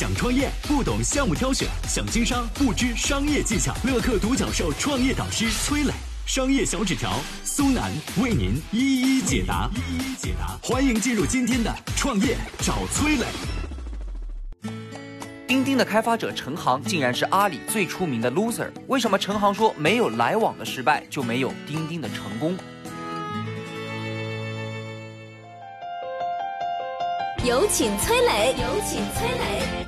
想创业不懂项目挑选，想经商不知商业技巧。乐客独角兽创业导师崔磊，商业小纸条苏南为您一一解答。一一解答，欢迎进入今天的创业找崔磊。钉钉的开发者陈航竟然是阿里最出名的 loser，为什么陈航说没有来往的失败就没有钉钉的成功？有请崔磊，有请崔磊。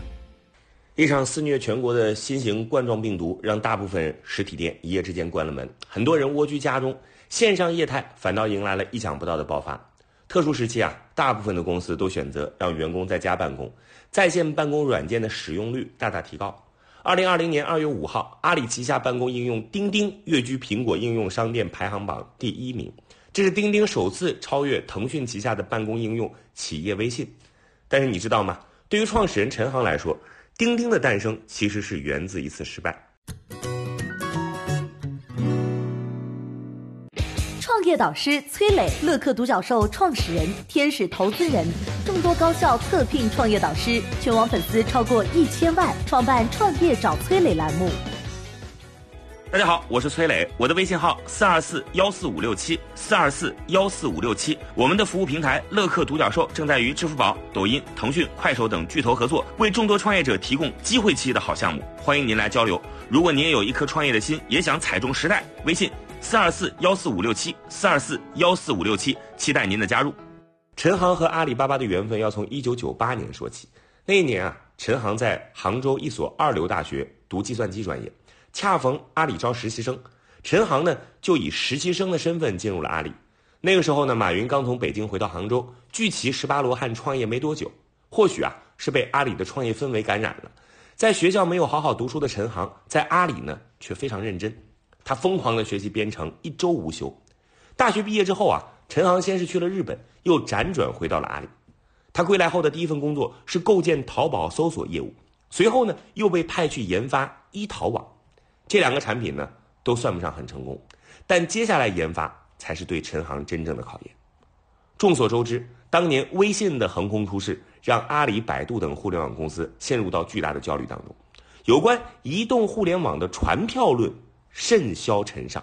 一场肆虐全国的新型冠状病毒，让大部分实体店一夜之间关了门，很多人蜗居家中，线上业态反倒迎来了意想不到的爆发。特殊时期啊，大部分的公司都选择让员工在家办公，在线办公软件的使用率大大提高。二零二零年二月五号，阿里旗下办公应用钉钉跃居苹果应用商店排行榜第一名，这是钉钉首次超越腾讯旗下的办公应用企业微信。但是你知道吗？对于创始人陈航来说，钉钉的诞生其实是源自一次失败。创业导师崔磊，乐客独角兽创始人，天使投资人，众多高校特聘创业导师，全网粉丝超过一千万，创办创业找崔磊栏目。大家好，我是崔磊，我的微信号四二四幺四五六七四二四幺四五六七。我们的服务平台乐客独角兽正在与支付宝、抖音、腾讯、快手等巨头合作，为众多创业者提供机会期的好项目。欢迎您来交流。如果您也有一颗创业的心，也想踩中时代，微信四二四幺四五六七四二四幺四五六七，期待您的加入。陈航和阿里巴巴的缘分要从一九九八年说起。那一年啊，陈航在杭州一所二流大学读计算机专业。恰逢阿里招实习生，陈航呢就以实习生的身份进入了阿里。那个时候呢，马云刚从北京回到杭州，聚齐十八罗汉创业没多久。或许啊是被阿里的创业氛围感染了，在学校没有好好读书的陈航，在阿里呢却非常认真。他疯狂的学习编程，一周无休。大学毕业之后啊，陈航先是去了日本，又辗转回到了阿里。他归来后的第一份工作是构建淘宝搜索业务，随后呢又被派去研发一淘网。这两个产品呢，都算不上很成功，但接下来研发才是对陈航真正的考验。众所周知，当年微信的横空出世，让阿里、百度等互联网公司陷入到巨大的焦虑当中，有关移动互联网的传票论甚嚣尘上，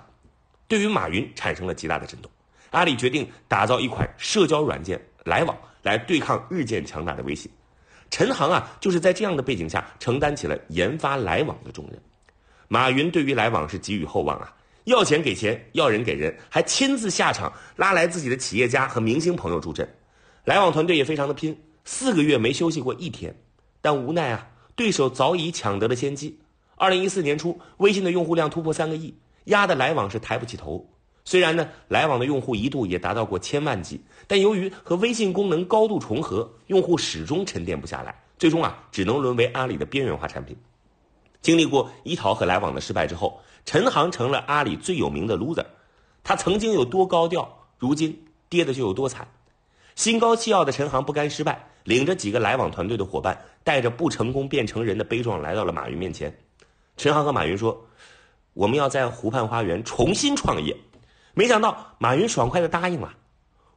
对于马云产生了极大的震动。阿里决定打造一款社交软件来往，来对抗日渐强大的微信。陈航啊，就是在这样的背景下，承担起了研发来往的重任。马云对于来往是寄予厚望啊，要钱给钱，要人给人，还亲自下场拉来自己的企业家和明星朋友助阵。来往团队也非常的拼，四个月没休息过一天。但无奈啊，对手早已抢得了先机。二零一四年初，微信的用户量突破三个亿，压的来往是抬不起头。虽然呢，来往的用户一度也达到过千万级，但由于和微信功能高度重合，用户始终沉淀不下来，最终啊，只能沦为阿里的边缘化产品。经历过一淘和来往的失败之后，陈航成了阿里最有名的 loser。他曾经有多高调，如今跌的就有多惨。心高气傲的陈航不甘失败，领着几个来往团队的伙伴，带着不成功变成人的悲壮来到了马云面前。陈航和马云说：“我们要在湖畔花园重新创业。”没想到马云爽快的答应了。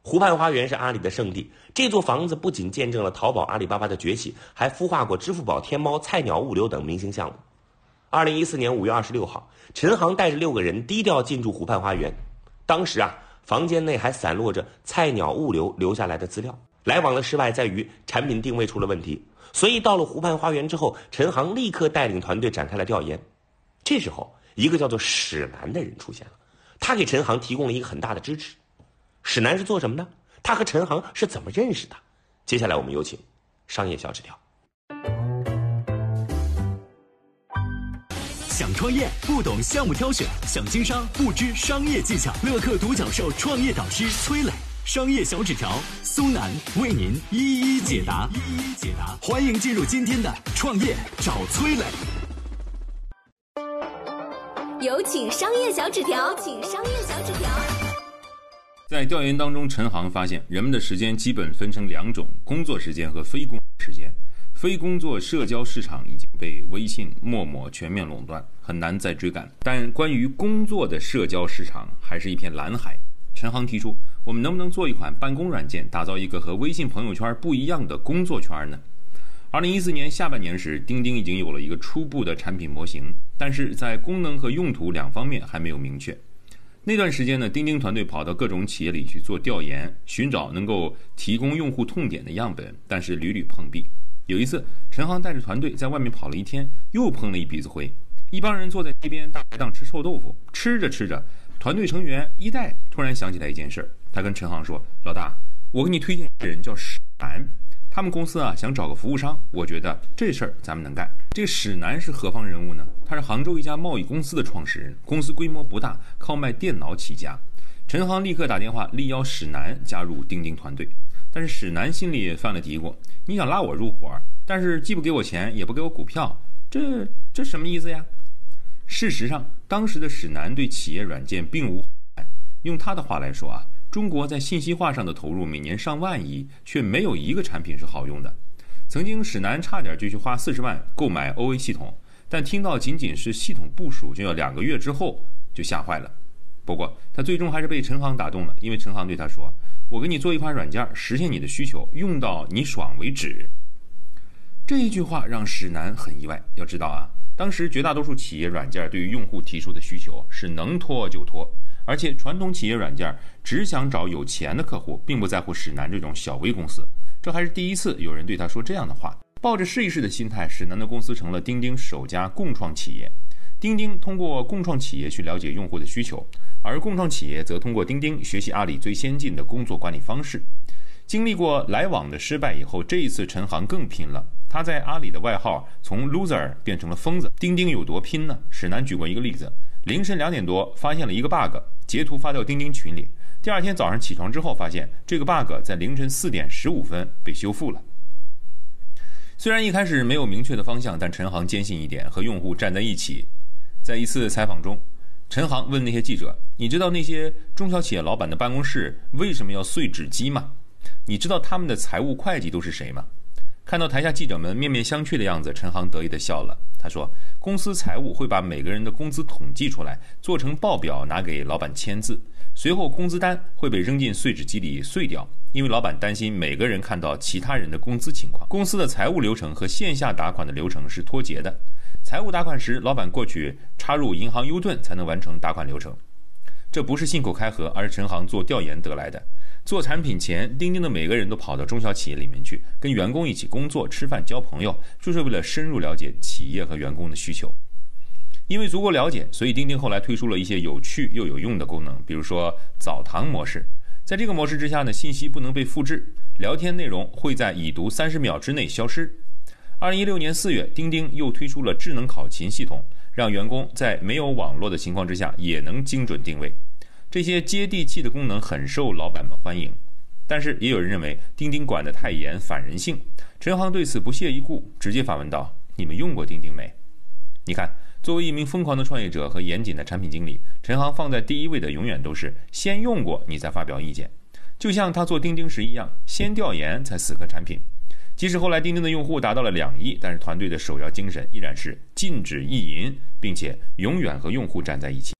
湖畔花园是阿里的圣地，这座房子不仅见证了淘宝、阿里巴巴的崛起，还孵化过支付宝、天猫、菜鸟物流等明星项目。二零一四年五月二十六号，陈航带着六个人低调进驻湖畔花园。当时啊，房间内还散落着菜鸟物流留下来的资料。来往的失败在于产品定位出了问题，所以到了湖畔花园之后，陈航立刻带领团队展开了调研。这时候，一个叫做史楠的人出现了，他给陈航提供了一个很大的支持。史楠是做什么的？他和陈航是怎么认识的？接下来我们有请商业小纸条。想创业不懂项目挑选，想经商不知商业技巧。乐客独角兽创业导师崔磊，商业小纸条苏楠为您一一解答。一一解答，欢迎进入今天的创业找崔磊。有请商业小纸条，请商业小纸条。在调研当中，陈航发现人们的时间基本分成两种：工作时间和非工。非工作社交市场已经被微信、陌陌全面垄断，很难再追赶。但关于工作的社交市场，还是一片蓝海。陈航提出，我们能不能做一款办公软件，打造一个和微信朋友圈不一样的工作圈呢？二零一四年下半年时，钉钉已经有了一个初步的产品模型，但是在功能和用途两方面还没有明确。那段时间呢，钉钉团队跑到各种企业里去做调研，寻找能够提供用户痛点的样本，但是屡屡碰壁。有一次，陈航带着团队在外面跑了一天，又碰了一鼻子灰。一帮人坐在街边大排档吃臭豆腐，吃着吃着，团队成员一代突然想起来一件事儿，他跟陈航说：“老大，我给你推荐一个人，叫史楠。”他们公司啊想找个服务商，我觉得这事儿咱们能干。这个史楠是何方人物呢？他是杭州一家贸易公司的创始人，公司规模不大，靠卖电脑起家。陈航立刻打电话力邀史楠加入钉钉团队，但是史楠心里犯了嘀咕：你想拉我入伙，但是既不给我钱，也不给我股票，这这什么意思呀？事实上，当时的史楠对企业软件并无。用他的话来说啊。中国在信息化上的投入每年上万亿，却没有一个产品是好用的。曾经史楠差点就去花四十万购买 OA 系统，但听到仅仅是系统部署就要两个月之后，就吓坏了。不过他最终还是被陈航打动了，因为陈航对他说：“我给你做一款软件，实现你的需求，用到你爽为止。”这一句话让史南很意外。要知道啊，当时绝大多数企业软件对于用户提出的需求是能拖就拖。而且传统企业软件只想找有钱的客户，并不在乎史南这种小微公司。这还是第一次有人对他说这样的话。抱着试一试的心态，史南的公司成了钉钉首家共创企业。钉钉通过共创企业去了解用户的需求，而共创企业则通过钉钉学习阿里最先进的工作管理方式。经历过来往的失败以后，这一次陈航更拼了。他在阿里的外号从 loser 变成了疯子。钉钉有多拼呢？史楠举过一个例子。凌晨两点多，发现了一个 bug，截图发到钉钉群里。第二天早上起床之后，发现这个 bug 在凌晨四点十五分被修复了。虽然一开始没有明确的方向，但陈航坚信一点：和用户站在一起。在一次采访中，陈航问那些记者：“你知道那些中小企业老板的办公室为什么要碎纸机吗？你知道他们的财务会计都是谁吗？”看到台下记者们面面相觑的样子，陈航得意地笑了。他说：“公司财务会把每个人的工资统计出来，做成报表拿给老板签字。随后工资单会被扔进碎纸机里碎掉，因为老板担心每个人看到其他人的工资情况。公司的财务流程和线下打款的流程是脱节的。财务打款时，老板过去插入银行 U 盾才能完成打款流程。这不是信口开河，而是陈航做调研得来的。”做产品前，钉钉的每个人都跑到中小企业里面去，跟员工一起工作、吃饭、交朋友，就是为了深入了解企业和员工的需求。因为足够了解，所以钉钉后来推出了一些有趣又有用的功能，比如说澡堂模式。在这个模式之下呢，信息不能被复制，聊天内容会在已读三十秒之内消失。二零一六年四月，钉钉又推出了智能考勤系统，让员工在没有网络的情况之下也能精准定位。这些接地气的功能很受老板们欢迎，但是也有人认为钉钉管得太严，反人性。陈航对此不屑一顾，直接反问道：“你们用过钉钉没？”你看，作为一名疯狂的创业者和严谨的产品经理，陈航放在第一位的永远都是先用过你再发表意见，就像他做钉钉时一样，先调研才死磕产品。即使后来钉钉的用户达到了两亿，但是团队的首要精神依然是禁止意淫，并且永远和用户站在一起。